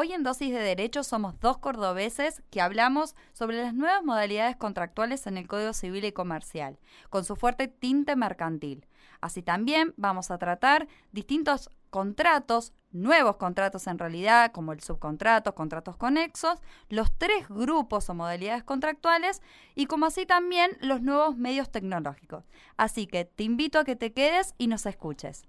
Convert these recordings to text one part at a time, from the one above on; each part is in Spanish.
Hoy en Dosis de Derecho somos dos cordobeses que hablamos sobre las nuevas modalidades contractuales en el Código Civil y Comercial, con su fuerte tinte mercantil. Así también vamos a tratar distintos contratos, nuevos contratos en realidad, como el subcontrato, contratos conexos, los tres grupos o modalidades contractuales y como así también los nuevos medios tecnológicos. Así que te invito a que te quedes y nos escuches.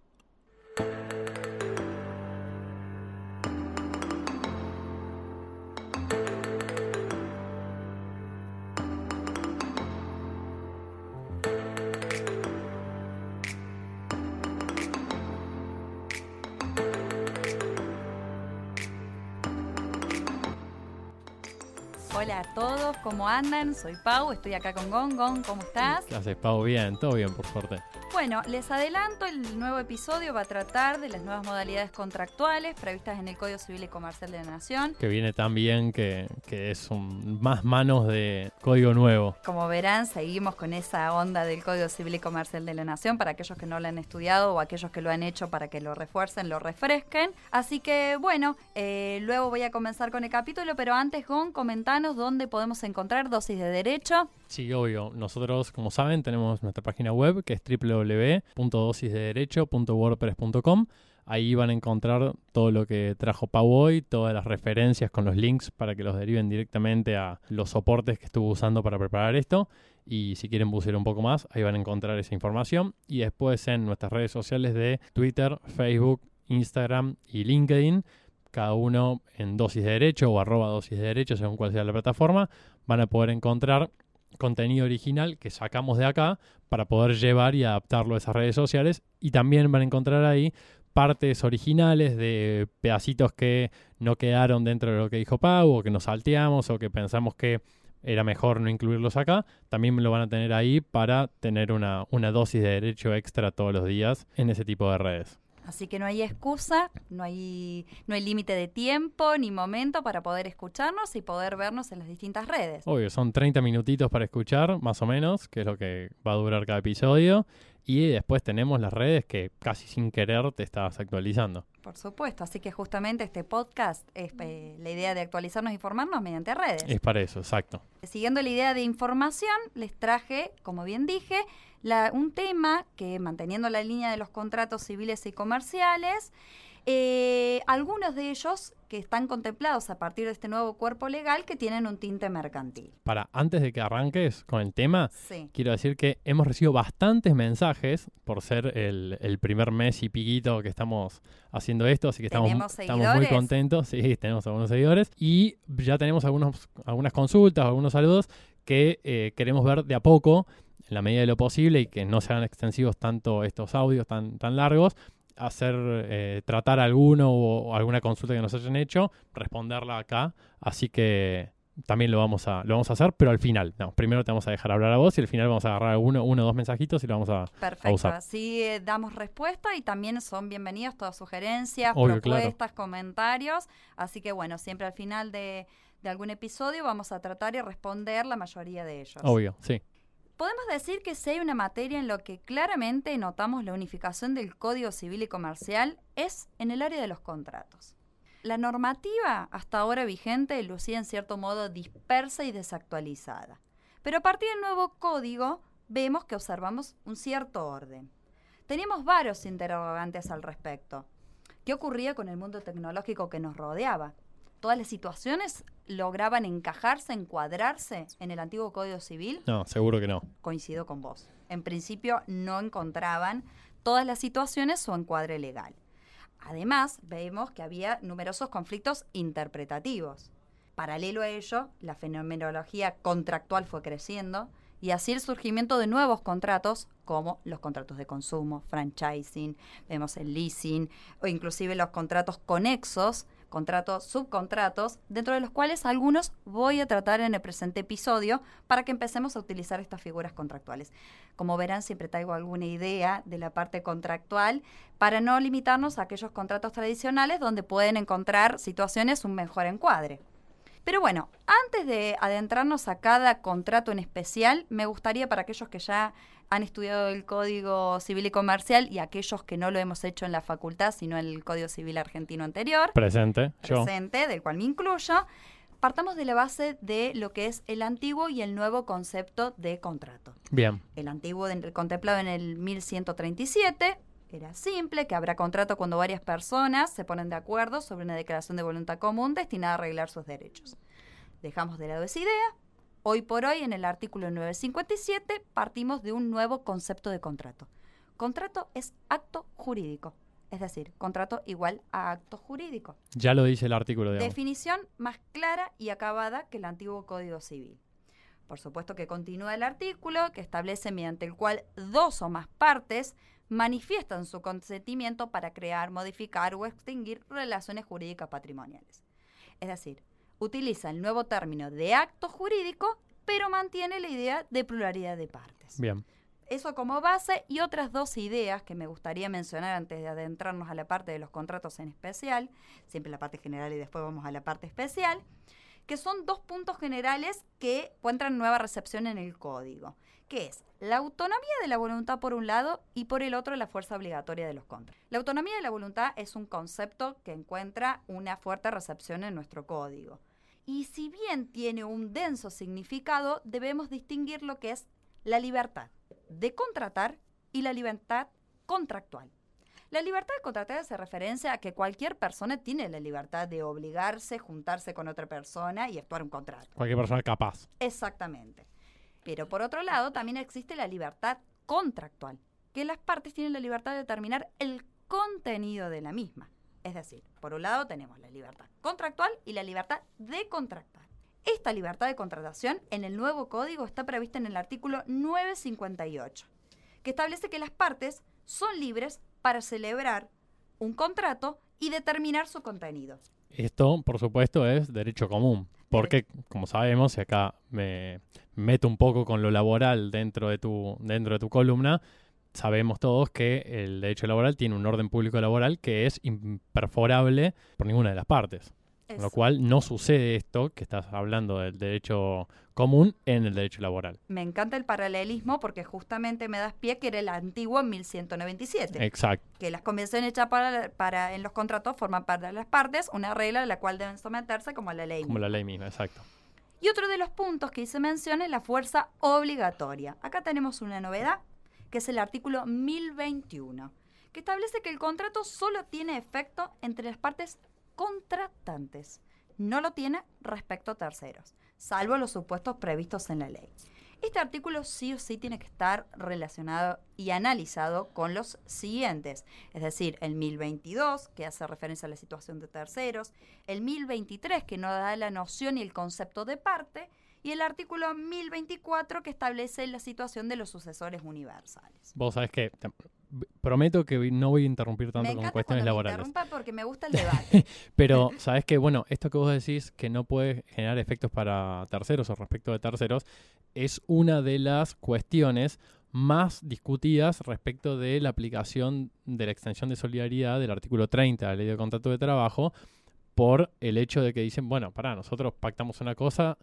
Todos, ¿cómo andan? Soy Pau, estoy acá con Gon. Gon, ¿cómo estás? ¿Qué haces, Pau? Bien, todo bien, por suerte. Bueno, les adelanto, el nuevo episodio va a tratar de las nuevas modalidades contractuales previstas en el Código Civil y Comercial de la Nación. Que viene tan bien que, que es un, más manos de código nuevo. Como verán, seguimos con esa onda del Código Civil y Comercial de la Nación para aquellos que no lo han estudiado o aquellos que lo han hecho para que lo refuercen, lo refresquen. Así que, bueno, eh, luego voy a comenzar con el capítulo, pero antes, Gon, comentanos dónde podemos encontrar dosis de derecho. Sí, obvio. Nosotros, como saben, tenemos nuestra página web que es www.dosisdederecho.wordpress.com. Ahí van a encontrar todo lo que trajo Pau hoy, todas las referencias con los links para que los deriven directamente a los soportes que estuvo usando para preparar esto. Y si quieren bucear un poco más, ahí van a encontrar esa información. Y después en nuestras redes sociales de Twitter, Facebook, Instagram y LinkedIn cada uno en dosis de derecho o arroba dosis de derecho, según cuál sea la plataforma, van a poder encontrar contenido original que sacamos de acá para poder llevar y adaptarlo a esas redes sociales. Y también van a encontrar ahí partes originales de pedacitos que no quedaron dentro de lo que dijo Pau o que nos salteamos o que pensamos que era mejor no incluirlos acá. También lo van a tener ahí para tener una, una dosis de derecho extra todos los días en ese tipo de redes. Así que no hay excusa, no hay, no hay límite de tiempo ni momento para poder escucharnos y poder vernos en las distintas redes. Obvio, son 30 minutitos para escuchar, más o menos, que es lo que va a durar cada episodio. Y después tenemos las redes que casi sin querer te estás actualizando. Por supuesto, así que justamente este podcast es eh, la idea de actualizarnos e informarnos mediante redes. Es para eso, exacto. Siguiendo la idea de información, les traje, como bien dije, un tema que manteniendo la línea de los contratos civiles y comerciales, eh, algunos de ellos que están contemplados a partir de este nuevo cuerpo legal que tienen un tinte mercantil. Para, antes de que arranques con el tema, quiero decir que hemos recibido bastantes mensajes por ser el, primer mes y piquito que estamos haciendo esto, así que estamos, estamos muy contentos. Sí, tenemos algunos seguidores y ya tenemos algunos, algunas consultas, algunos saludos que eh, queremos ver de a poco en la medida de lo posible y que no sean extensivos tanto estos audios tan, tan largos, hacer, eh, tratar alguno o, alguna consulta que nos hayan hecho, responderla acá. Así que también lo vamos a, lo vamos a hacer, pero al final. No, primero te vamos a dejar hablar a vos y al final vamos a agarrar uno, uno o dos mensajitos y lo vamos a, Perfecto, así eh, damos respuesta y también son bienvenidas todas sugerencias, propuestas, comentarios. Así que bueno, siempre al final de, de algún episodio vamos a tratar y responder la mayoría de ellos. Obvio, sí. Podemos decir que si hay una materia en lo que claramente notamos la unificación del Código Civil y Comercial es en el área de los contratos. La normativa hasta ahora vigente lucía en cierto modo dispersa y desactualizada, pero a partir del nuevo código vemos que observamos un cierto orden. Teníamos varios interrogantes al respecto. ¿Qué ocurría con el mundo tecnológico que nos rodeaba? Todas las situaciones lograban encajarse, encuadrarse en el antiguo Código Civil? No, seguro que no. Coincido con vos. En principio no encontraban todas las situaciones su encuadre legal. Además, vemos que había numerosos conflictos interpretativos. Paralelo a ello, la fenomenología contractual fue creciendo y así el surgimiento de nuevos contratos como los contratos de consumo, franchising, vemos el leasing o inclusive los contratos conexos contratos, subcontratos, dentro de los cuales algunos voy a tratar en el presente episodio para que empecemos a utilizar estas figuras contractuales. Como verán, siempre traigo alguna idea de la parte contractual para no limitarnos a aquellos contratos tradicionales donde pueden encontrar situaciones un mejor encuadre. Pero bueno, antes de adentrarnos a cada contrato en especial, me gustaría para aquellos que ya han estudiado el Código Civil y Comercial y aquellos que no lo hemos hecho en la facultad, sino en el Código Civil argentino anterior. Presente, yo. Presente, del cual me incluyo. Partamos de la base de lo que es el antiguo y el nuevo concepto de contrato. Bien. El antiguo de- contemplado en el 1137 era simple, que habrá contrato cuando varias personas se ponen de acuerdo sobre una declaración de voluntad común destinada a arreglar sus derechos. Dejamos de lado esa idea. Hoy por hoy, en el artículo 957, partimos de un nuevo concepto de contrato. Contrato es acto jurídico, es decir, contrato igual a acto jurídico. Ya lo dice el artículo, digamos. Definición más clara y acabada que el antiguo Código Civil. Por supuesto que continúa el artículo que establece mediante el cual dos o más partes manifiestan su consentimiento para crear, modificar o extinguir relaciones jurídicas patrimoniales. Es decir, utiliza el nuevo término de acto jurídico, pero mantiene la idea de pluralidad de partes. Bien. Eso como base y otras dos ideas que me gustaría mencionar antes de adentrarnos a la parte de los contratos en especial, siempre la parte general y después vamos a la parte especial, que son dos puntos generales que encuentran nueva recepción en el código, que es la autonomía de la voluntad por un lado y por el otro la fuerza obligatoria de los contratos. La autonomía de la voluntad es un concepto que encuentra una fuerte recepción en nuestro código. Y si bien tiene un denso significado, debemos distinguir lo que es la libertad de contratar y la libertad contractual. La libertad de contratar hace referencia a que cualquier persona tiene la libertad de obligarse, juntarse con otra persona y actuar un contrato. Cualquier persona capaz. Exactamente. Pero por otro lado, también existe la libertad contractual, que las partes tienen la libertad de determinar el contenido de la misma. Es decir, por un lado tenemos la libertad contractual y la libertad de contractar. Esta libertad de contratación en el nuevo código está prevista en el artículo 958, que establece que las partes son libres para celebrar un contrato y determinar su contenido. Esto, por supuesto, es derecho común. Porque, como sabemos, y acá me meto un poco con lo laboral dentro de tu, dentro de tu columna, sabemos todos que el derecho laboral tiene un orden público laboral que es imperforable por ninguna de las partes. Con lo cual no sucede esto que estás hablando del derecho común en el derecho laboral. Me encanta el paralelismo porque justamente me das pie que era el antiguo 1197, Exacto. que las convenciones hechas para, para- en los contratos forman parte de las partes, una regla a la cual deben someterse como la ley. Como misma. la ley misma, exacto. Y otro de los puntos que hice mención es la fuerza obligatoria. Acá tenemos una novedad, que es el artículo 1021, que establece que el contrato solo tiene efecto entre las partes contratantes. No lo tiene respecto a terceros, salvo los supuestos previstos en la ley. Este artículo sí o sí tiene que estar relacionado y analizado con los siguientes, es decir, el 1022, que hace referencia a la situación de terceros, el 1023, que no da la noción y el concepto de parte, y el artículo 1024, que establece la situación de los sucesores universales. Vos sabés que prometo que no voy a interrumpir tanto con cuestiones cuando me laborales. interrumpa porque me gusta el debate. Pero, ¿sabes que Bueno, esto que vos decís que no puede generar efectos para terceros o respecto de terceros es una de las cuestiones más discutidas respecto de la aplicación de la extensión de solidaridad del artículo 30 de la ley de contrato de trabajo por el hecho de que dicen, bueno, para nosotros pactamos una cosa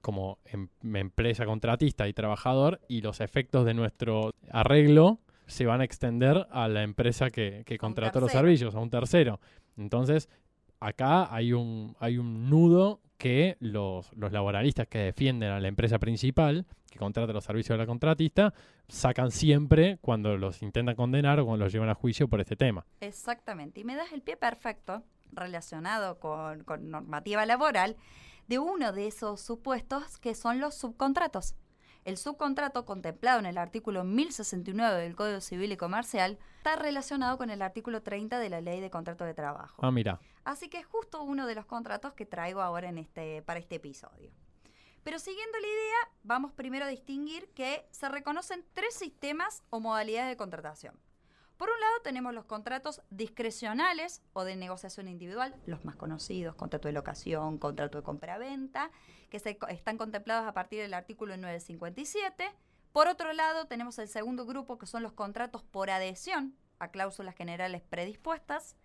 como em- empresa contratista y trabajador y los efectos de nuestro arreglo se van a extender a la empresa que, que contrató los servicios, a un tercero. Entonces, acá hay un, hay un nudo que los, los laboralistas que defienden a la empresa principal, que contrata los servicios de la contratista, sacan siempre cuando los intentan condenar o cuando los llevan a juicio por este tema. Exactamente. Y me das el pie perfecto relacionado con, con normativa laboral de uno de esos supuestos que son los subcontratos. El subcontrato contemplado en el artículo 1069 del Código Civil y Comercial está relacionado con el artículo 30 de la Ley de Contrato de Trabajo. Ah, mira, Así que es justo uno de los contratos que traigo ahora en este, para este episodio. Pero siguiendo la idea, vamos primero a distinguir que se reconocen tres sistemas o modalidades de contratación. Por un lado tenemos los contratos discrecionales o de negociación individual, los más conocidos, contrato de locación, contrato de compra-venta, que están contemplados a partir del artículo 957. Por otro lado tenemos el segundo grupo que son los contratos por adhesión a cláusulas generales predispuestas.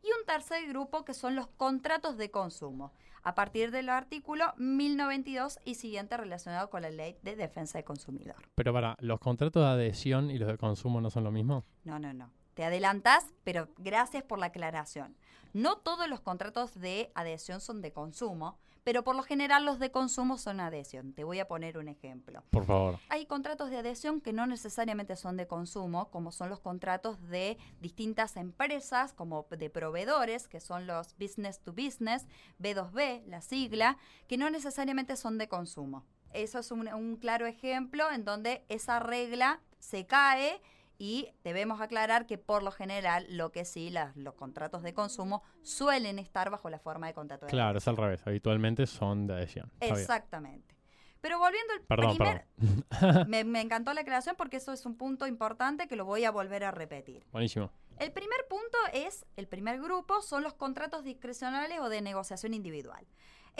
Y un tercer grupo que son los contratos de consumo, a partir del artículo 1092 y siguiente relacionado con la ley de defensa del consumidor. Pero para, ¿los contratos de adhesión y los de consumo no son lo mismo? No, no, no. Te adelantas, pero gracias por la aclaración. No todos los contratos de adhesión son de consumo, pero por lo general los de consumo son adhesión. Te voy a poner un ejemplo. Por favor. Hay contratos de adhesión que no necesariamente son de consumo, como son los contratos de distintas empresas, como de proveedores, que son los business to business, B2B, la sigla, que no necesariamente son de consumo. Eso es un, un claro ejemplo en donde esa regla se cae y debemos aclarar que por lo general lo que sí, los contratos de consumo suelen estar bajo la forma de contrato de Claro, es al revés. Habitualmente son de adhesión. Exactamente. Pero volviendo al perdón, primer... me, me encantó la aclaración porque eso es un punto importante que lo voy a volver a repetir. Buenísimo. El primer punto es, el primer grupo son los contratos discrecionales o de negociación individual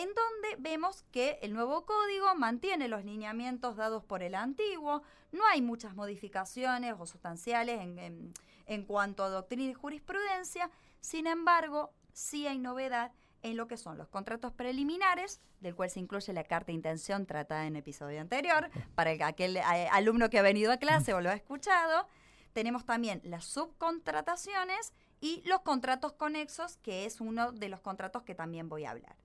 en donde vemos que el nuevo código mantiene los lineamientos dados por el antiguo, no hay muchas modificaciones o sustanciales en, cuanto a doctrina y jurisprudencia, sin embargo, sí hay novedad en lo que son los contratos preliminares, del cual se incluye la carta de intención tratada en el episodio anterior, para aquel eh, alumno que ha venido a clase o lo ha escuchado. Tenemos también las subcontrataciones y los contratos conexos, que es uno de los contratos que también voy a hablar.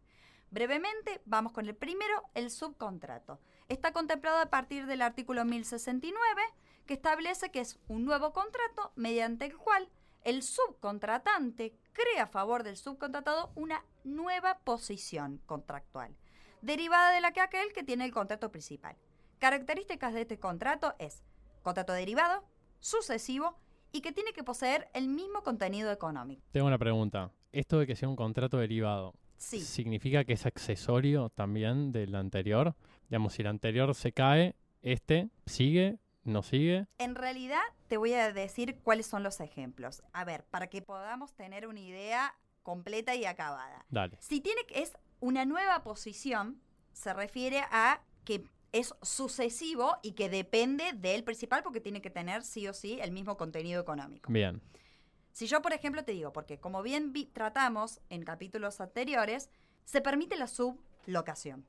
Brevemente, vamos con el primero, el subcontrato. Está contemplado a partir del artículo 1069, que establece que es un nuevo contrato mediante el cual el subcontratante crea a favor del subcontratado una nueva posición contractual, derivada de la que aquel que tiene el contrato principal. Características de este contrato es contrato derivado, sucesivo y que tiene que poseer el mismo contenido económico. Tengo una pregunta. Esto de que sea un contrato derivado, ¿Significa que es accesorio también del anterior? Digamos, si el anterior se cae, este sigue, no sigue. En realidad, te voy a decir cuáles son los ejemplos. A ver, para que podamos tener una idea completa y acabada. Dale. Si tiene es una nueva posición, se refiere a que es sucesivo y que depende del principal porque tiene que tener sí o sí el mismo contenido económico. Bien. Si yo, por ejemplo, te digo, porque como bien tratamos en capítulos anteriores, se permite la sublocación.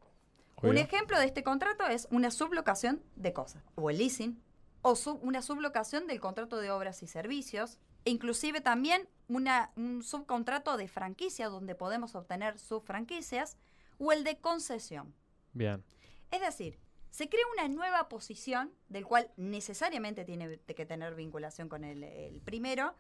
Un ejemplo de este contrato es una sublocación de cosas, o el leasing, o una sublocación del contrato de obras y servicios, e inclusive también una, un subcontrato de franquicia donde podemos obtener subfranquicias, o el de concesión. Bien. Es decir, se crea una nueva posición, del cual necesariamente tiene que tener vinculación con el primero,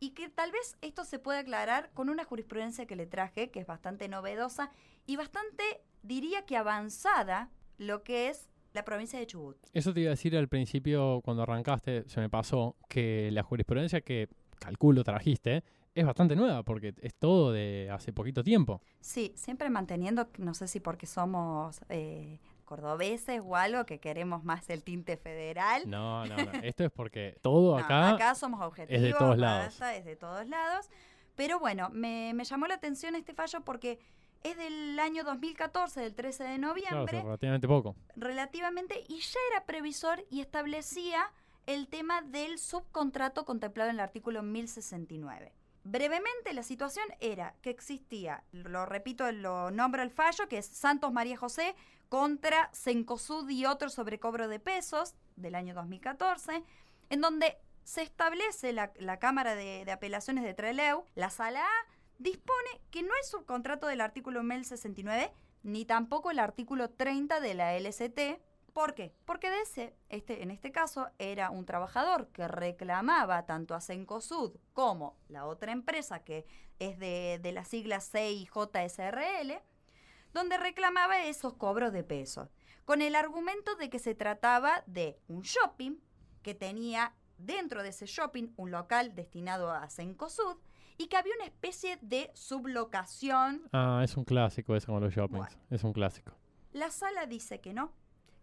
y que tal vez esto se puede aclarar con una jurisprudencia que le traje, que es bastante novedosa y bastante, diría que avanzada, lo que es la provincia de Chubut. Eso te iba a decir al principio, cuando arrancaste, se me pasó, que la jurisprudencia que calculo trajiste es bastante nueva, porque es todo de hace poquito tiempo. Sí, siempre manteniendo, no sé si porque somos eh, cordobeses o algo que queremos más el tinte federal. No, no, no. Esto es porque todo acá, acá somos objetivos, es de todos lados. es de todos lados. Pero bueno, me, llamó la atención este fallo porque es del año 2014, del 13 de noviembre. Claro, relativamente poco. Relativamente, y ya era previsor y establecía el tema del subcontrato contemplado en el artículo 1069. Brevemente, la situación era que existía, lo repito, lo nombro el fallo, que es Santos María José contra Sencosud y otro sobrecobro de pesos del año 2014, en donde se establece la, Cámara de, Apelaciones de Treleu, la Sala A, dispone que no hay subcontrato del artículo 1069 ni tampoco el artículo 30 de la LCT, ¿Por qué? Porque ese, este, en este caso era un trabajador que reclamaba tanto a Cencosud como la otra empresa que es de, de la sigla CIJSRL, donde reclamaba esos cobros de pesos, con el argumento de que se trataba de un shopping que tenía dentro de ese shopping un local destinado a Cencosud y que había una especie de sublocación. Ah, es un clásico eso con los shoppings, es un clásico. La sala dice que no,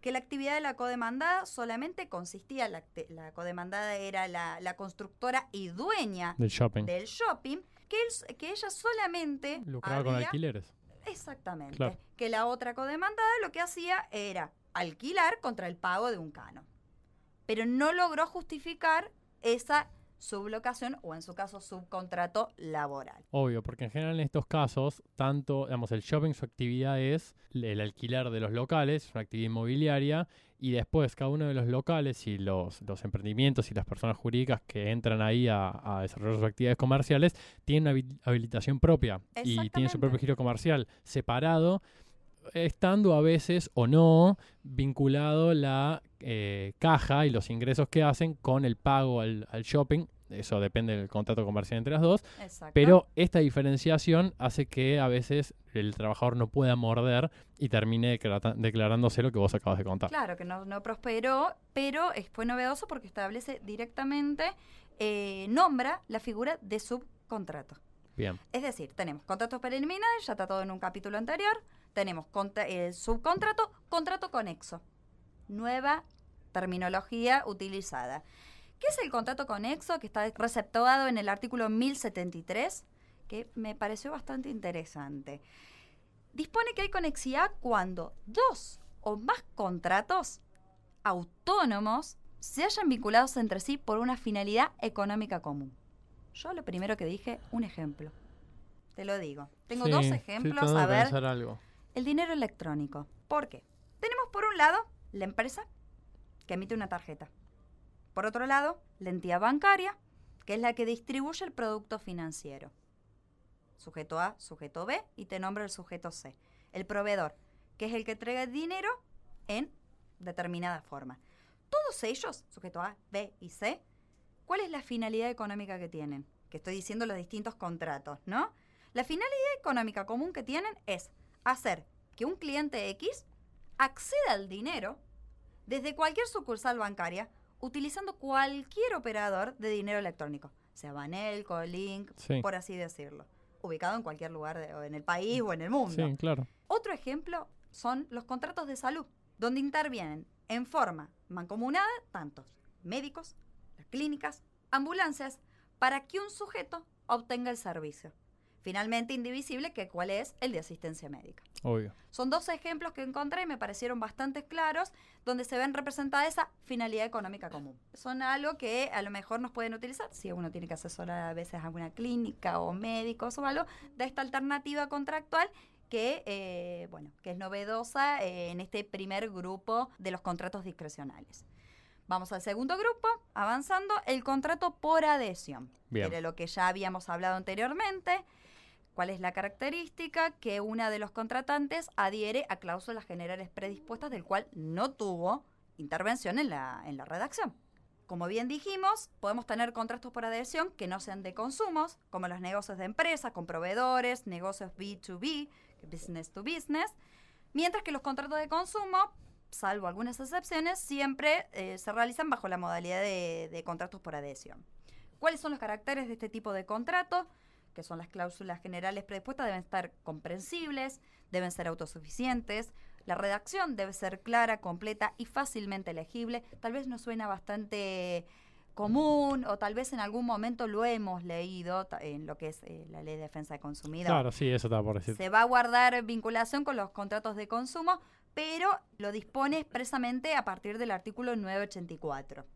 que la actividad de la codemandada solamente consistía, la, la codemandada era la, constructora y dueña del shopping, del shopping que, que ella solamente... Lucraba con alquileres. Exactamente. Que la otra codemandada lo que hacía era alquilar contra el pago de un cano. Pero no logró justificar esa sublocación o en su caso subcontrato laboral. Obvio, porque en general en estos casos, tanto, digamos, el shopping su actividad es el alquiler de los locales, es una actividad inmobiliaria, y después cada uno de los locales y los, los emprendimientos y las personas jurídicas que entran ahí a, a desarrollar sus actividades comerciales tienen una habilitación propia y tienen su propio giro comercial separado estando a veces o no vinculado la eh, caja y los ingresos que hacen con el pago al, shopping. Eso depende del contrato comercial entre las dos. Pero esta diferenciación hace que a veces el trabajador no pueda morder y termine declarándose lo que vos acabas de contar. Claro, que no, no prosperó, pero fue novedoso porque establece directamente, eh, nombra la figura de subcontrato. Bien. Es decir, tenemos contratos preliminares, ya está todo en un capítulo anterior, tenemos eh, subcontrato, contrato conexo. Nueva terminología utilizada. ¿Qué es el contrato conexo que está receptuado en el artículo 1073? Que me pareció bastante interesante. Dispone que hay conexidad cuando dos o más contratos autónomos se hayan vinculados entre sí por una finalidad económica común. Yo lo primero que dije, un ejemplo. Te lo digo. Tengo dos ejemplos. a ver. Algo. El dinero electrónico. ¿Por qué? Tenemos por un lado la empresa que emite una tarjeta. Por otro lado, la entidad bancaria, que es la que distribuye el producto financiero. Sujeto A, sujeto B y te nombro el sujeto C. El proveedor, que es el que entrega el dinero en determinada forma. Todos ellos, sujeto A, B y C, ¿cuál es la finalidad económica que tienen? Que estoy diciendo los distintos contratos, ¿no? La finalidad económica común que tienen es hacer que un cliente X acceda al dinero desde cualquier sucursal bancaria utilizando cualquier operador de dinero electrónico, sea Banelco, Link, por así decirlo, ubicado en cualquier lugar en el país o en el mundo. Sí, claro. Otro ejemplo son los contratos de salud, donde intervienen en forma mancomunada tantos médicos, las clínicas, ambulancias, para que un sujeto obtenga el servicio finalmente indivisible, que cuál es el de asistencia médica. Obvio. Son dos ejemplos que encontré y me parecieron bastante claros, donde se ven representada esa finalidad económica común. Son algo que a lo mejor nos pueden utilizar si uno tiene que asesorar a veces a alguna clínica o médicos o algo, de esta alternativa contractual que, eh, bueno, que es novedosa eh, en este primer grupo de los contratos discrecionales. Vamos al segundo grupo, avanzando, el contrato por adhesión. Bien. Era lo que ya habíamos hablado anteriormente. ¿Cuál es la característica? Que una de los contratantes adhiere a cláusulas generales predispuestas del cual no tuvo intervención en la, en la redacción. Como bien dijimos, podemos tener contratos por adhesión que no sean de consumos, como los negocios de empresa con proveedores, negocios B2B, business to business, mientras que los contratos de consumo, salvo algunas excepciones, siempre eh, se realizan bajo la modalidad de contratos por adhesión. ¿Cuáles son los caracteres de este tipo de contrato? Que son las cláusulas generales predispuestas, deben estar comprensibles, deben ser autosuficientes, la redacción debe ser clara, completa y fácilmente legible. Tal vez nos suena bastante común o tal vez en algún momento lo hemos leído en lo que es eh, la ley de defensa de consumidor. Claro, sí, eso está por decir. Se va a guardar vinculación con los contratos de consumo, pero lo dispone expresamente a partir del artículo 984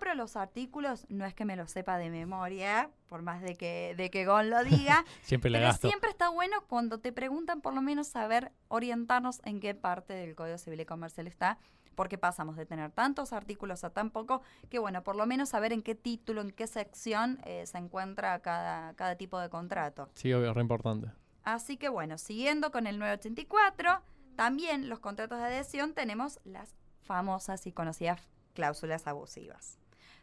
pero los artículos no es que me lo sepa de memoria, por más de que, de que Gon lo diga. siempre pero siempre está bueno cuando te preguntan por lo menos saber orientarnos en qué parte del Código Civil y Comercial está, porque pasamos de tener tantos artículos a tan poco, que bueno, por lo menos saber en qué título, en qué sección eh, se encuentra cada, cada tipo de contrato. Sí, obvio, re importante. Así que bueno, siguiendo con el 984, también los contratos de adhesión tenemos las famosas y conocidas cláusulas abusivas,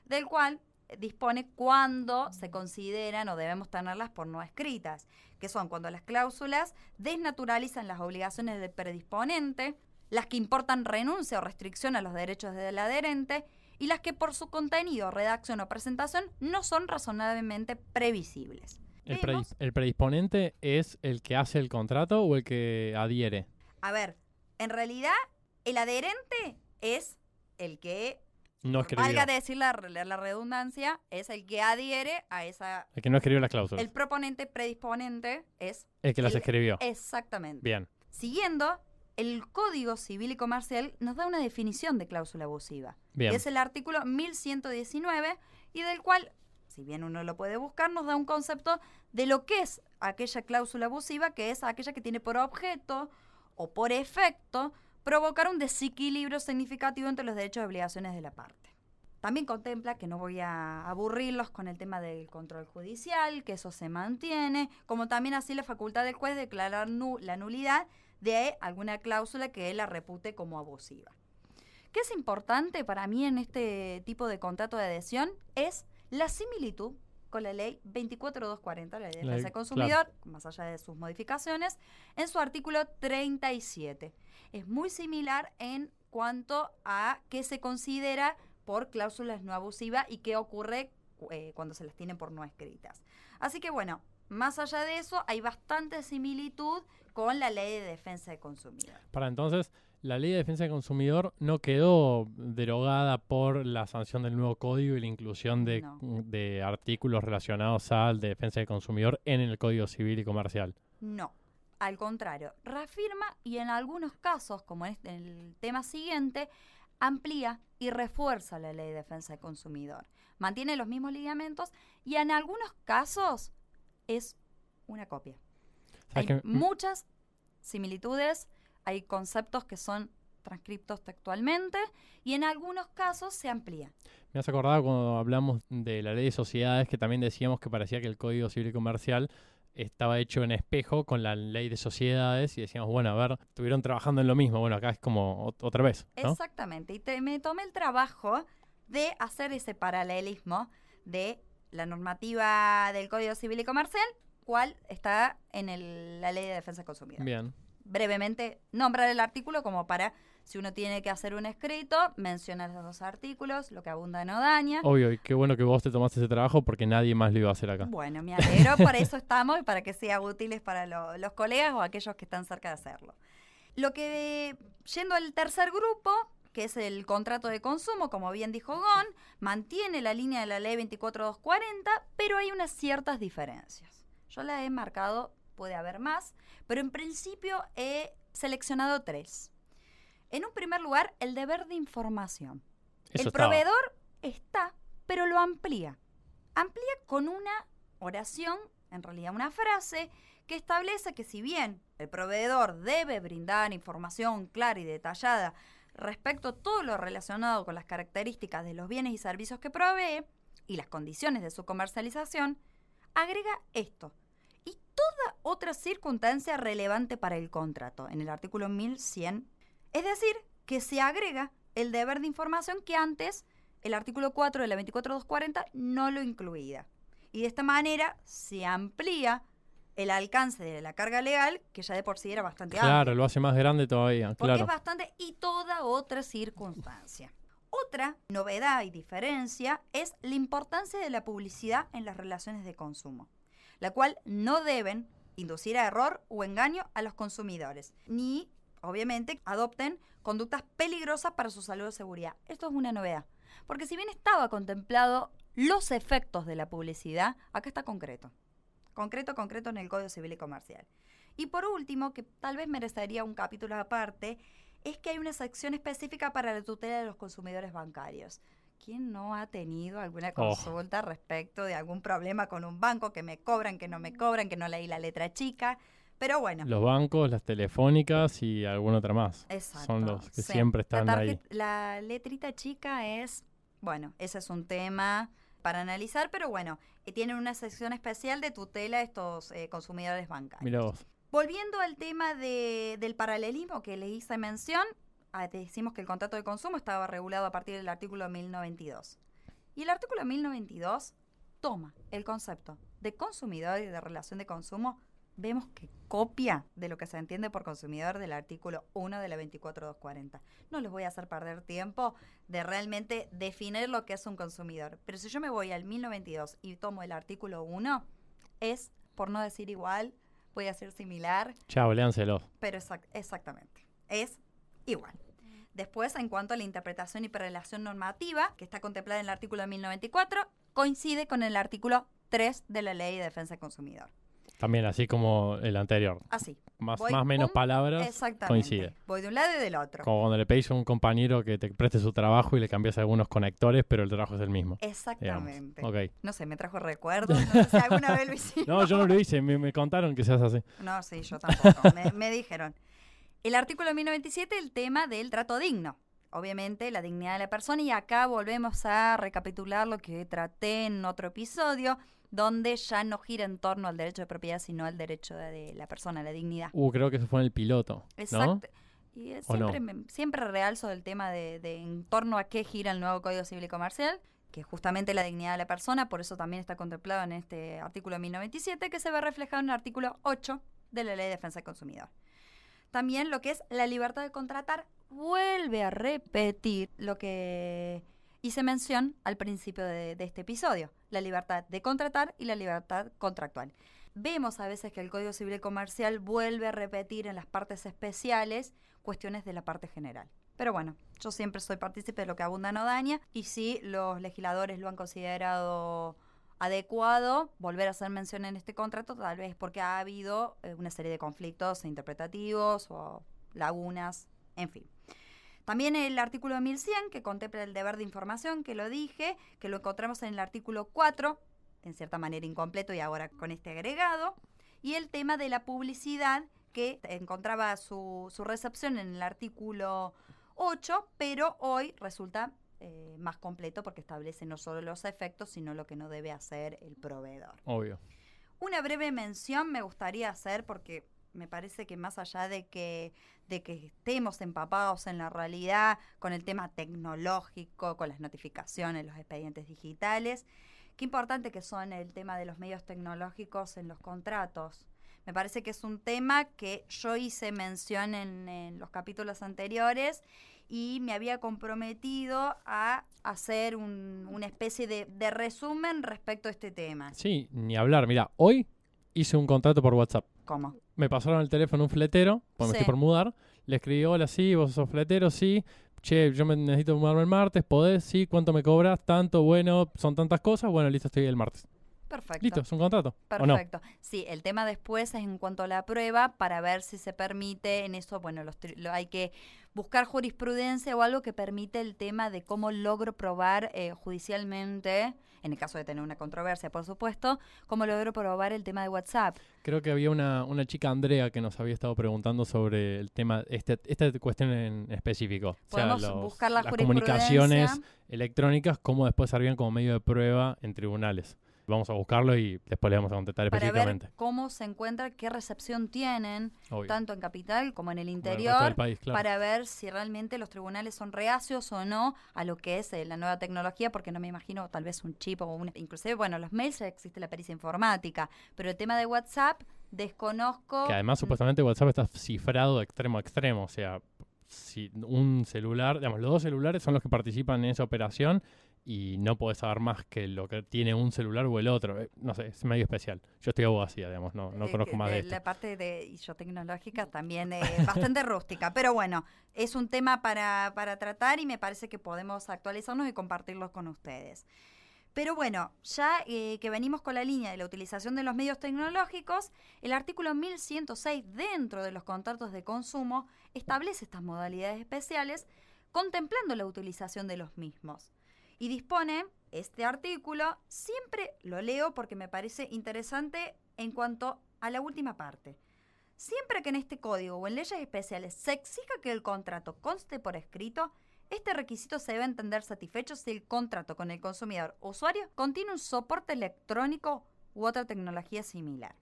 del cual dispone cuándo se consideran o debemos tenerlas por no escritas, que son cuando las cláusulas desnaturalizan las obligaciones del predisponente, las que importan renuncia o restricción a los derechos del adherente y las que por su contenido, redacción o presentación no son razonablemente previsibles. ¿El, ¿El, predisponente es el que hace el contrato o el que adhiere? A ver, en realidad el adherente es el que no escribió. Valga decir la, la, redundancia, es el que adhiere a esa... El que no escribió las cláusulas. El proponente predisponente es... El que las escribió. Exactamente. Bien. Siguiendo, el Código Civil y Comercial nos da una definición de cláusula abusiva. Bien. es el artículo 1119, y del cual, si bien uno lo puede buscar, nos da un concepto de lo que es aquella cláusula abusiva, que es aquella que tiene por objeto o por efecto provocar un desequilibrio significativo entre los derechos y obligaciones de la parte. También contempla, que no voy a aburrirlos con el tema del control judicial, que eso se mantiene, como también así la facultad del juez de declarar la nulidad de alguna cláusula que él la repute como abusiva. ¿Qué es importante para mí en este tipo de contrato de adhesión? Es la similitud con la ley 24240, la ley de defensa del consumidor, más allá de sus modificaciones, en su artículo 37. Es muy similar en cuanto a qué se considera por cláusulas no abusivas y qué ocurre eh, cuando se las tienen por no escritas. Así que bueno, más allá de eso, hay bastante similitud con la ley de defensa del consumidor. Para entonces, la ley de defensa del consumidor no quedó derogada por la sanción del nuevo código y la inclusión de, de artículos relacionados al de defensa del consumidor en el Código Civil y Comercial. No, al contrario, reafirma y en algunos casos, como en el tema siguiente, amplía y refuerza la ley de defensa del consumidor. Mantiene los mismos lineamientos y en algunos casos es una copia. Hay muchas similitudes, hay conceptos que son transcriptos textualmente y en algunos casos se amplía. Me has acordado cuando hablamos de la ley de sociedades que también decíamos que parecía que el Código Civil y Comercial estaba hecho en espejo con la ley de sociedades y decíamos, bueno, a ver, estuvieron trabajando en lo mismo, bueno, acá es como otra vez. Exactamente, y me tomé el trabajo de hacer ese paralelismo de la normativa del Código Civil y Comercial, cual está en la ley de defensa del consumidor. Bien. Brevemente nombrar el artículo como para si uno tiene que hacer un escrito, menciona los dos artículos, lo que abunda no daña. Obvio, y qué bueno que vos te tomaste ese trabajo porque nadie más lo iba a hacer acá. Bueno, me alegro, para eso estamos y para que sea útiles para los colegas o aquellos que están cerca de hacerlo. Lo que, yendo al tercer grupo, que es el contrato de consumo, como bien dijo Gon, mantiene la línea de la ley 24240, pero hay unas ciertas diferencias. Yo la he marcado, puede haber más, pero en principio he seleccionado tres. En un primer lugar, el deber de información. el proveedor está, pero lo amplía. Amplía con una oración, en realidad una frase, que establece que si bien el proveedor debe brindar información clara y detallada respecto a todo lo relacionado con las características de los bienes y servicios que provee y las condiciones de su comercialización, agrega esto y toda otra circunstancia relevante para el contrato en el artículo 1100 es decir, que se agrega el deber de información que antes el artículo 4 de la 24240 no lo incluía. Y de esta manera se amplía el alcance de la carga legal, que ya de por sí era bastante claro, Claro, lo hace más grande todavía. Porque es bastante y toda otra circunstancia. Otra novedad y diferencia es la importancia de la publicidad en las relaciones de consumo, la cual no deben inducir a error o engaño a los consumidores, ni obviamente, adopten conductas peligrosas para su salud o seguridad. Esto es una novedad. Porque si bien estaba contemplado los efectos de la publicidad, acá está concreto. Concreto, concreto en el Código Civil y Comercial. Y por último, que tal vez merecería un capítulo aparte, es que hay una sección específica para la tutela de los consumidores bancarios. ¿Quién no ha tenido alguna oh. consulta respecto de algún problema con un banco que me cobran, que no me cobran, que no leí la letra chica? Pero bueno. Los bancos, las telefónicas y alguna otra más. Exacto. Son los que siempre están ahí. La letrita chica es, bueno, ese es un tema para analizar, pero bueno, eh, tienen una sección especial de tutela a estos eh, consumidores bancarios. Mira vos. Volviendo al tema de, del paralelismo que le hice mención, decimos que el contrato de consumo estaba regulado a partir del artículo 1092. Y el artículo 1092 toma el concepto de consumidor y de relación de consumo vemos que copia de lo que se entiende por consumidor del artículo 1 de la 24240. No les voy a hacer perder tiempo de realmente definir lo que es un consumidor. Pero si yo me voy al 1092 y tomo el artículo 1, es, por no decir igual, voy a ser similar. Chao, léanselo. Pero exactamente, es igual. Después, en cuanto a la interpretación y prelación normativa, que está contemplada en el artículo 1094, coincide con el artículo 3 de la Ley de Defensa del Consumidor. También así como el anterior. Así. Más, Voy, más menos palabras. Exactamente. coincide. Voy de un lado y del otro. Como cuando le pedís a un compañero que te preste su trabajo y le cambias algunos conectores, pero el trabajo es el mismo. Exactamente. Ok. No sé, me trajo recuerdos. No sé si alguna vez lo hicimos. No, yo no lo hice, me, me contaron que se hace así. No, sí, yo tampoco. me, me dijeron. El artículo 1097, el tema del trato digno. Obviamente, la dignidad de la persona. Y acá volvemos a recapitular lo que traté en otro episodio, donde ya no gira en torno al derecho de propiedad, sino al derecho de, la persona, la dignidad. Uh, creo que eso fue en el piloto. ¿no? Exacto. Y siempre, me- siempre realzo el tema de, de en torno a qué gira el nuevo Código Civil y Comercial, que es justamente la dignidad de la persona, por eso también está contemplado en este artículo 1097, que se ve reflejado en el artículo 8 de la Ley de Defensa del Consumidor. También lo que es la libertad de contratar vuelve a repetir lo que hice mención al principio de, de este episodio, la libertad de contratar y la libertad contractual. Vemos a veces que el Código Civil Comercial vuelve a repetir en las partes especiales cuestiones de la parte general. Pero bueno, yo siempre soy partícipe de lo que abunda no daña y si los legisladores lo han considerado adecuado volver a hacer mención en este contrato, tal vez porque ha habido eh, una serie de conflictos interpretativos o lagunas, en fin. También el artículo 1100, que contempla el deber de información, que lo dije, que lo encontramos en el artículo 4, en cierta manera incompleto y ahora con este agregado, y el tema de la publicidad, que encontraba su, su recepción en el artículo 8, pero hoy resulta eh, más completo porque establece no solo los efectos, sino lo que no debe hacer el proveedor. Obvio. Una breve mención me gustaría hacer porque me parece que más allá de que, de que estemos empapados en la realidad con el tema tecnológico, con las notificaciones, los expedientes digitales, qué importante que son el tema de los medios tecnológicos en los contratos. Me parece que es un tema que yo hice mención en, en los capítulos anteriores y me había comprometido a hacer un- una especie de, de resumen respecto a este tema. Sí, ni hablar. Mira, hoy hice un contrato por WhatsApp. ¿Cómo? Me pasaron el teléfono un fletero, pues me estoy por mudar. Le escribí, hola, sí, vos sos fletero, sí. Che, yo me necesito mudarme el martes, ¿podés? Sí, ¿cuánto me cobras? Tanto, bueno, son tantas cosas. Bueno, listo, estoy el martes. Perfecto. Listo, es un contrato. Perfecto. Sí, el tema después es en cuanto a la prueba para ver si se permite en eso, bueno, los tri- lo, hay que buscar jurisprudencia o algo que permite el tema de cómo logro probar eh, judicialmente, en el caso de tener una controversia, por supuesto, cómo logro probar el tema de WhatsApp. Creo que había una, una chica, Andrea, que nos había estado preguntando sobre el tema, este, esta cuestión en específico. O sea, Podemos los- buscar la las comunicaciones electrónicas, cómo después servían como medio de prueba en tribunales. Vamos a buscarlo y después le vamos a contestar para específicamente. ver cómo se encuentra, qué recepción tienen, Obvio. tanto en capital como en el interior. del país, claro. para ver si realmente los tribunales son reacios o no a lo que es eh, la nueva tecnología, porque no me imagino tal vez un chip o un... Inclusive, bueno, los mails ya existe la pericia informática, pero el tema de WhatsApp desconozco... Que además mm, supuestamente WhatsApp está cifrado de extremo a extremo. O sea, si un celular, digamos, los dos celulares son los que participan en esa operación y no podés saber más que lo que tiene un celular o el otro. Eh, no sé, es medio especial. Yo estoy abogacía, digamos, no, no eh, conozco más de de esto. La parte de y yo tecnológica también eh, bastante rústica, pero bueno, es un tema para, para tratar y me parece que podemos actualizarnos y compartirlos con ustedes. Pero bueno, ya eh, que venimos con la línea de la utilización de los medios tecnológicos, el artículo 1106 dentro de los contratos de consumo establece estas modalidades especiales contemplando la utilización de los mismos. Y dispone este artículo, siempre lo leo porque me parece interesante en cuanto a la última parte. Siempre que en este código o en leyes especiales se exija que el contrato conste por escrito, este requisito se debe entender satisfecho si el contrato con el consumidor o usuario contiene un soporte electrónico u otra tecnología similar.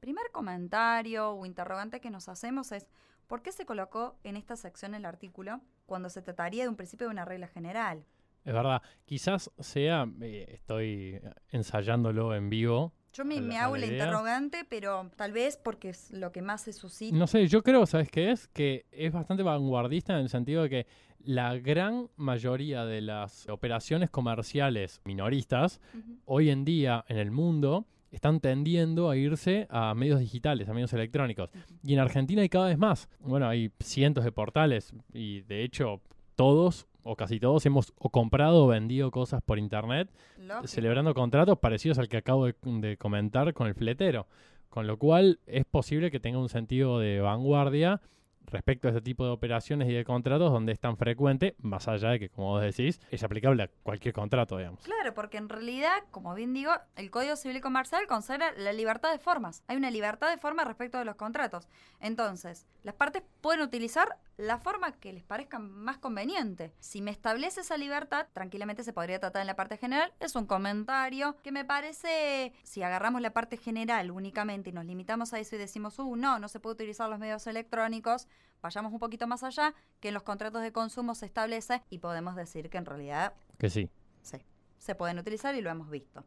Primer comentario o interrogante que nos hacemos es ¿por qué se colocó en esta sección el artículo cuando se trataría de un principio de una regla general? Es verdad, quizás sea, eh, estoy ensayándolo en vivo. Yo me, la- hago la idea. interrogante, pero tal vez porque es lo que más se suscita. No sé, yo creo, ¿sabes qué es? Que es bastante vanguardista en el sentido de que la gran mayoría de las operaciones comerciales minoristas hoy en día en el mundo están tendiendo a irse a medios digitales, a medios electrónicos. Y en Argentina hay cada vez más. Bueno, hay cientos de portales y de hecho todos o casi todos hemos o comprado o vendido cosas por internet Lógico. celebrando contratos parecidos al que acabo de, de comentar con el fletero. Con lo cual es posible que tenga un sentido de vanguardia respecto a este tipo de operaciones y de contratos donde es tan frecuente, más allá de que, como vos decís, es aplicable a cualquier contrato, digamos. Claro, porque en realidad, como bien digo, el Código Civil Comercial consagra la libertad de formas. Hay una libertad de forma respecto de los contratos. Entonces, las partes pueden utilizar la forma que les parezca más conveniente. Si me establece esa libertad, tranquilamente se podría tratar en la parte general. Es un comentario que me parece, si agarramos la parte general únicamente y nos limitamos a eso y decimos, uh, no, no se puede utilizar los medios electrónicos, vayamos un poquito más allá, que en los contratos de consumo se establece y podemos decir que en realidad... Que sí. Sí, se pueden utilizar y lo hemos visto.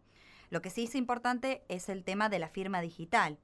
Lo que sí es importante es el tema de la firma digital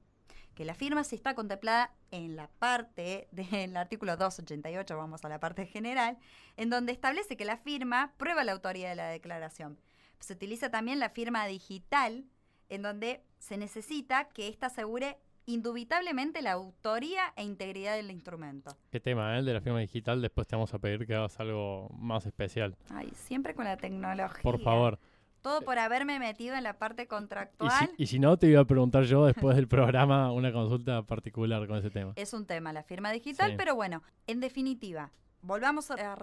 que la firma sí está contemplada en la parte del artículo 288, vamos a la parte general, en donde establece que la firma prueba la autoría de la declaración. Se utiliza también la firma digital, en donde se necesita que ésta asegure indubitablemente la autoría e integridad del instrumento. Qué tema, ¿eh? El de la firma digital. Después te vamos a pedir que hagas algo más especial. Ay, siempre con la tecnología. Por favor. Todo por haberme metido en la parte contractual. Y si, no, te iba a preguntar yo después del programa una consulta particular con ese tema. Es un tema, la firma digital, pero bueno, en definitiva, volvamos a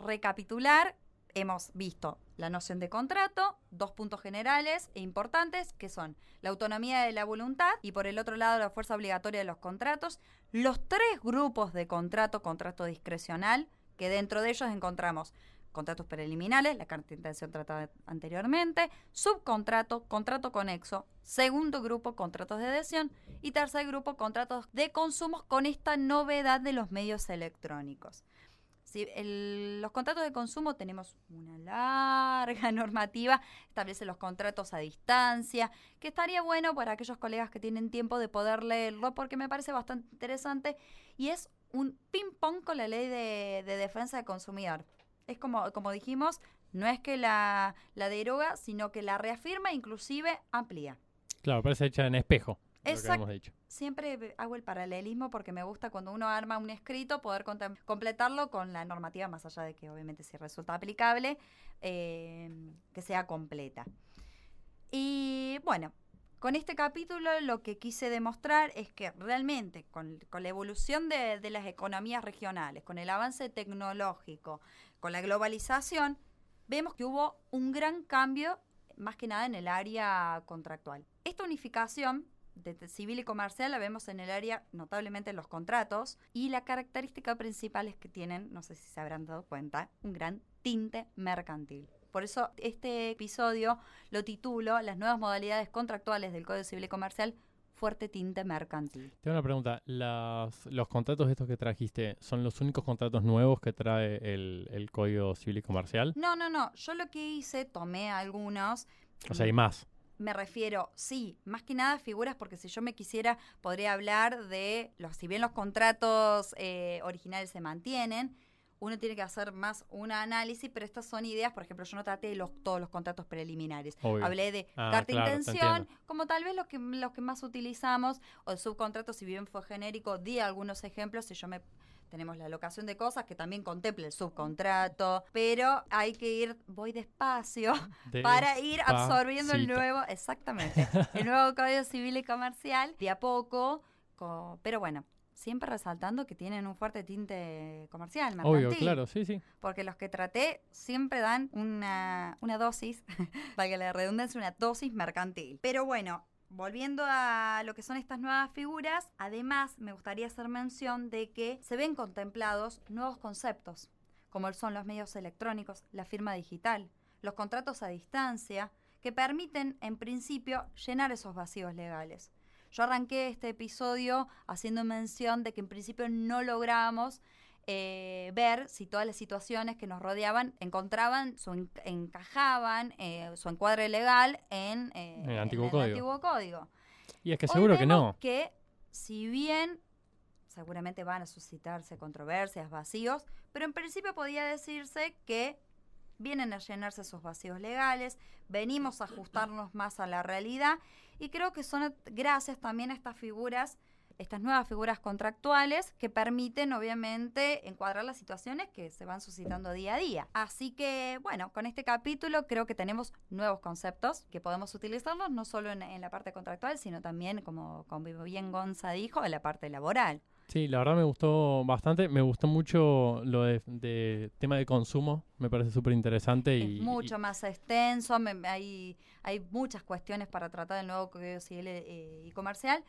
recapitular. Hemos visto la noción de contrato, dos puntos generales e importantes, que son la autonomía de la voluntad y por el otro lado la fuerza obligatoria de los contratos, los tres grupos de contrato, contrato discrecional, que dentro de ellos encontramos contratos preliminares, la carta de intención tratada anteriormente, subcontrato, contrato conexo, segundo grupo, contratos de adhesión y tercer grupo, contratos de consumos con esta novedad de los medios electrónicos. Si los contratos de consumo tenemos una larga normativa, establece los contratos a distancia, que estaría bueno para aquellos colegas que tienen tiempo de poder leerlo porque me parece bastante interesante y es un ping-pong con la ley de, de defensa del consumidor. Es como, como dijimos, no es que la, la deroga, sino que la reafirma, inclusive amplía. Claro, parece hecha en espejo. Exacto. Siempre hago el paralelismo porque me gusta cuando uno arma un escrito poder completarlo con la normativa, más allá de que obviamente si resulta aplicable, eh, que sea completa. Y bueno, con este capítulo lo que quise demostrar es que realmente con, la evolución de, de, las economías regionales, con el avance tecnológico, con la globalización, vemos que hubo un gran cambio, más que nada en el área contractual. Esta unificación de civil y comercial la vemos en el área notablemente en los contratos y la característica principal es que tienen, no sé si se habrán dado cuenta, un gran tinte mercantil. Por eso este episodio lo titulo Las nuevas modalidades contractuales del Código Civil y Comercial fuerte tinte mercantil. Tengo una pregunta. ¿Los contratos estos que trajiste son los únicos contratos nuevos que trae el, Código Civil y Comercial? No, no, no. Yo lo que hice, tomé algunos. O sea, hay más. Me refiero, sí, más que nada figuras, porque si yo me quisiera, podría hablar de, los, si bien los contratos eh, originales se mantienen, uno tiene que hacer más un análisis, pero estas son ideas, por ejemplo, yo no traté los, todos los contratos preliminares. Hablé de ah, carta de intención, como tal vez los que, los que más utilizamos, o el subcontrato, si bien fue genérico, di algunos ejemplos, si yo me tenemos la locación de cosas que también contemple el subcontrato, pero hay que ir, voy despacio, para ir absorbiendo el nuevo, exactamente, el nuevo Código Civil y Comercial de a poco, pero bueno, siempre resaltando que tienen un fuerte tinte comercial, mercantil. Obvio, claro, sí, sí. Porque los que traté siempre dan una, una dosis, que la redundancia, una dosis mercantil. Pero bueno, volviendo a lo que son estas nuevas figuras, además me gustaría hacer mención de que se ven contemplados nuevos conceptos, como son los medios electrónicos, la firma digital, los contratos a distancia, que permiten, en principio, llenar esos vacíos legales. Yo arranqué este episodio haciendo mención de que en principio no logramos eh, ver si todas las situaciones que nos rodeaban encontraban, su encajaban eh, su encuadre legal en, eh, el, antiguo, código. Y es que seguro que no. Que si bien seguramente van a suscitarse controversias, vacíos, pero en principio podía decirse que vienen a llenarse esos vacíos legales, venimos a ajustarnos más a la realidad y creo que son gracias también a estas figuras estas nuevas figuras contractuales que permiten obviamente encuadrar las situaciones que se van suscitando día a día. Así que bueno, con este capítulo creo que tenemos nuevos conceptos que podemos utilizarlos no solo en, en la parte contractual, sino también, como, como bien Gonza dijo, en la parte laboral. Sí, la verdad me gustó bastante. Me gustó mucho lo de, tema de consumo. Me parece súper interesante. Es mucho más extenso. hay, hay muchas cuestiones para tratar del nuevo Código Civil eh, y Comercial.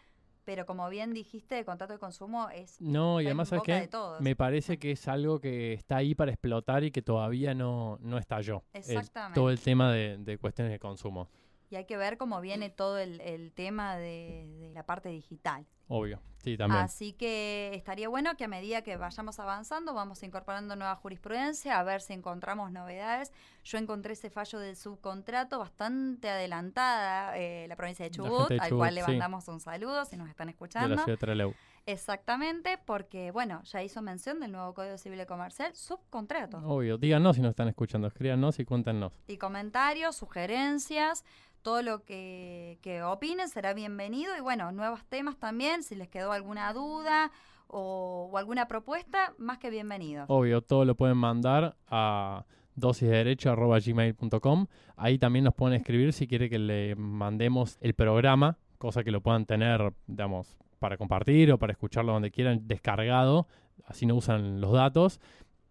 Pero como bien dijiste, el contrato de consumo es. No, y además, ¿sabes qué? Me parece que es algo que está ahí para explotar y que todavía no, no estalló. Exactamente. todo el tema de, de cuestiones de consumo. Y hay que ver cómo viene todo el, el tema de, de, la parte digital. Obvio, sí, también. Así que estaría bueno que a medida que vayamos avanzando, vamos incorporando nueva jurisprudencia, a ver si encontramos novedades. Yo encontré ese fallo del subcontrato bastante adelantada, eh, la provincia de Chubut, al cual le mandamos un saludo si nos están escuchando. De la ciudad de Trelew. Exactamente, porque, bueno, ya hizo mención del nuevo Código Civil y Comercial, subcontrato. Obvio, díganos si nos están escuchando, escríbanos y cuéntenos. Y comentarios, sugerencias, todo lo que, que opinen será bienvenido y bueno, nuevos temas también, si les quedó alguna duda o, alguna propuesta, más que bienvenido. Obvio, todo lo pueden mandar a dosisderecho.gmail.com. Ahí también nos pueden escribir si quiere que le mandemos el programa, cosa que lo puedan tener, digamos, para compartir o para escucharlo donde quieran, descargado, así no usan los datos.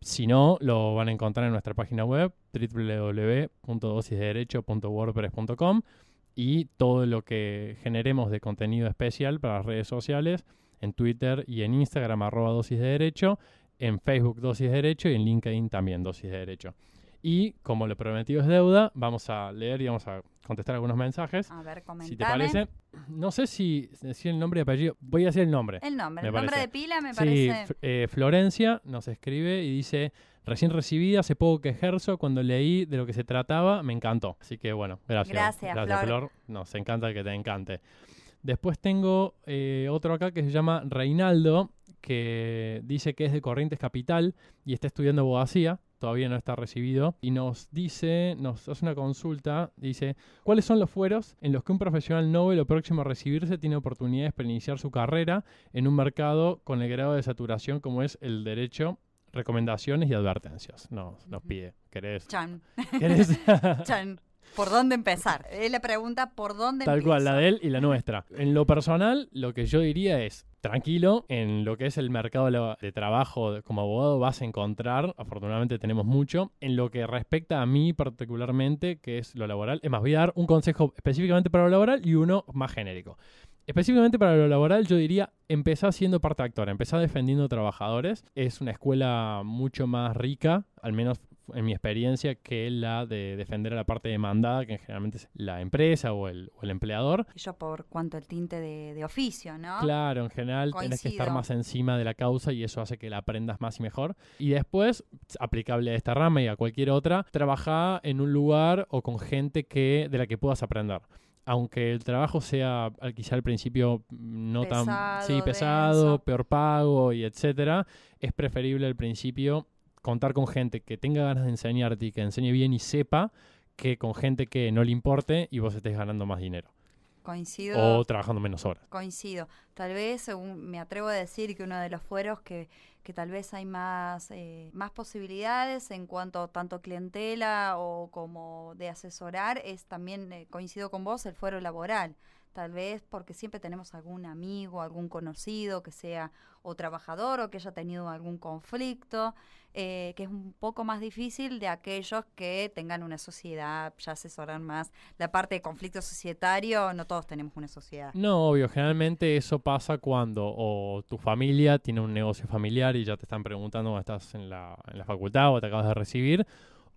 Si no, lo van a encontrar en nuestra página web www.dosisderecho.wordpress.com y todo lo que generemos de contenido especial para las redes sociales en Twitter y en Instagram arroba dosis de derecho, en Facebook dosis de derecho y en LinkedIn también dosis de derecho. Y como lo prometido es deuda, vamos a leer y vamos a contestar algunos mensajes. A ver, comentame. Si te parece. No sé si decir el nombre y apellido. Voy a decir el nombre. El nombre, el nombre de pila me parece. Eh, Florencia nos escribe y dice: Recién recibida, hace poco que ejerzo, cuando leí de lo que se trataba, me encantó. Así que bueno, gracias. Gracias, gracias Flor. Nos encanta que te encante. Después tengo eh, otro acá que se llama Reinaldo, que dice que es de Corrientes Capital y está estudiando abogacía todavía no está recibido, y nos dice, nos hace una consulta, dice, ¿cuáles son los fueros en los que un profesional novel o próximo a recibirse tiene oportunidades para iniciar su carrera en un mercado con el grado de saturación como es el derecho recomendaciones y advertencias. Nos, nos pide. ¿Querés? Chan. ¿Querés? Chan. ¿Por dónde empezar? Él le pregunta por dónde Tal cual, la de él y la nuestra. En lo personal, lo que yo diría es, tranquilo, en lo que es el mercado de trabajo como abogado vas a encontrar, afortunadamente tenemos mucho, en lo que respecta a mí particularmente, que es lo laboral. Es más, voy a dar un consejo específicamente para lo laboral y uno más genérico. Específicamente para lo laboral, yo diría, empezá siendo parte actora, empezá defendiendo trabajadores. Es una escuela mucho más rica, al menos en mi experiencia, que la de defender a la parte demandada, que generalmente es la empresa o el, o el empleador. Y yo por cuanto el tinte de, oficio, ¿no? Claro, en general tienes que estar más encima de la causa y eso hace que la aprendas más y mejor. Y después, aplicable a esta rama y a cualquier otra, trabaja en un lugar o con gente que, de la que puedas aprender aunque el trabajo sea quizá al principio no tan sí, pesado, peor pago y etcétera, es preferible al principio contar con gente que tenga ganas de enseñarte y que enseñe bien y sepa que con gente que no le importe y vos estés ganando más dinero. Coincido. O trabajando menos horas. Coincido. Tal vez, me atrevo a decir que uno de los fueros que, que tal vez hay más, eh, más posibilidades en cuanto tanto clientela o como de asesorar es también, eh, coincido con vos, el fuero laboral tal vez porque siempre tenemos algún amigo, algún conocido que sea o trabajador o que haya tenido algún conflicto, eh, que es un poco más difícil de aquellos que tengan una sociedad, ya asesoran más la parte de conflicto societario, no todos tenemos una sociedad. No, obvio, generalmente eso pasa cuando o tu familia tiene un negocio familiar y ya te están preguntando estás en la, en la facultad o te acabas de recibir,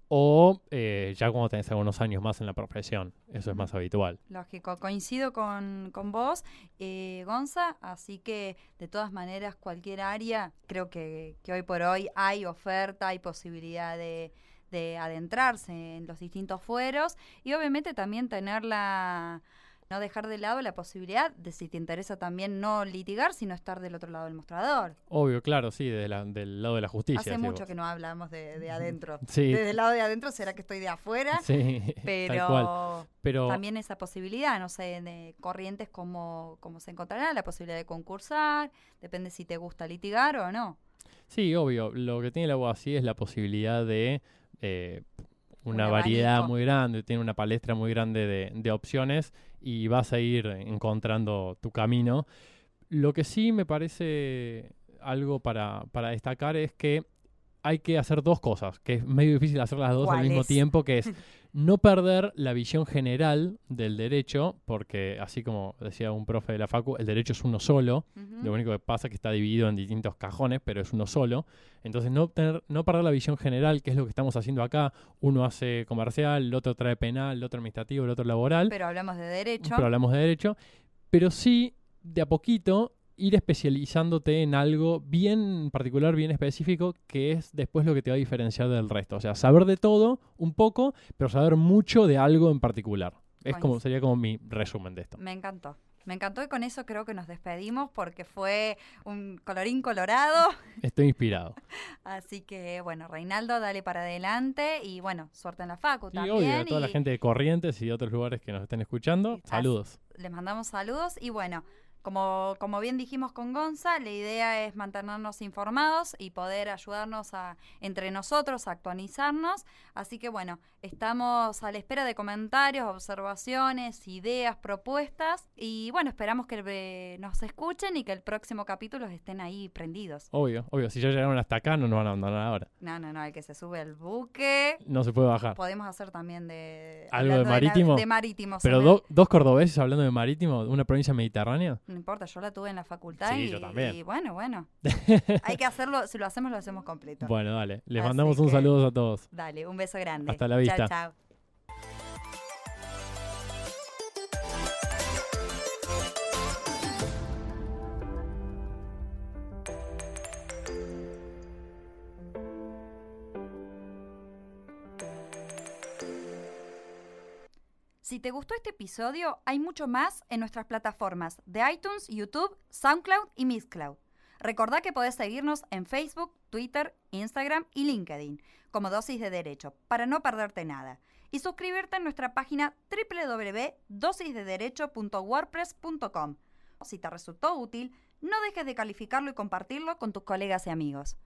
o eh, ya cuando tenés algunos años más en la profesión. Eso es más habitual. Lógico, coincido con, con vos, eh, Gonza, así que de todas maneras cualquier área, creo que, que hoy por hoy hay oferta, hay posibilidad de, de adentrarse en los distintos fueros y obviamente también tener la no dejar de lado la posibilidad de si te interesa también no litigar, sino estar del otro lado del mostrador. Obvio, claro, sí, del lado de la justicia. Hace mucho que no hablamos de, adentro. Sí. Desde el lado de adentro será que estoy de afuera. Sí, pero, pero también esa posibilidad, no sé, de corrientes como, como se encontrará, la posibilidad de concursar, depende si te gusta litigar o no. Sí, obvio. Lo que tiene la así es la posibilidad de eh, una variedad muy grande, tiene una palestra muy grande de, opciones y vas a ir encontrando tu camino. Lo que sí me parece algo para, para destacar es que hay que hacer dos cosas, que es medio difícil hacer las dos al mismo tiempo, que es no perder la visión general del derecho, porque así como decía un profe de la Facu, el derecho es uno solo, lo único que pasa es que está dividido en distintos cajones, pero es uno solo. Entonces no, tener, no perder la visión general, que es lo que estamos haciendo acá. Uno hace comercial, el otro trae penal, el otro administrativo, el otro laboral. Pero hablamos de derecho. Pero hablamos de derecho. Pero sí, de a poquito, ir especializándote en algo bien particular, bien específico, que es después lo que te va a diferenciar del resto. O sea, saber de todo un poco, pero saber mucho de algo en particular. Es como, sería como mi resumen de esto. Me encantó. Me encantó y con eso creo que nos despedimos porque fue un colorín colorado. Estoy inspirado. Así que bueno, Reinaldo, dale para adelante y bueno, suerte en la facu también. Obvio, a toda la gente de Corrientes y de otros lugares que nos estén escuchando, saludos. Les mandamos saludos y bueno, como, como bien dijimos con Gonza, la idea es mantenernos informados y poder ayudarnos a, entre nosotros a actualizarnos. Así que bueno, estamos a la espera de comentarios, observaciones, ideas, propuestas. Y bueno, esperamos que eh, nos escuchen y que el próximo capítulo estén ahí prendidos. Obvio, obvio. Si ya llegaron hasta acá, no nos van a abandonar ahora. No, no, no. El que se sube al buque. No se puede bajar. Podemos hacer también de. Algo de marítimo. De, marítimo. Pero dos cordobeses hablando de marítimo, una provincia mediterránea no importa, yo la tuve en la facultad sí, y, yo también. y, bueno, bueno. Hay que hacerlo, si lo hacemos, lo hacemos completo. Bueno, dale. Les mandamos un saludo a todos. Dale, un beso grande. Hasta la vista. Chao, chao. Si te gustó este episodio, hay mucho más en nuestras plataformas de iTunes, YouTube, SoundCloud y Mixcloud. Recordá que podés seguirnos en Facebook, Twitter, Instagram y LinkedIn como Dosis de Derecho para no perderte nada. Y suscribirte en nuestra página www.dosisdederecho.wordpress.com. Si te resultó útil, no dejes de calificarlo y compartirlo con tus colegas y amigos.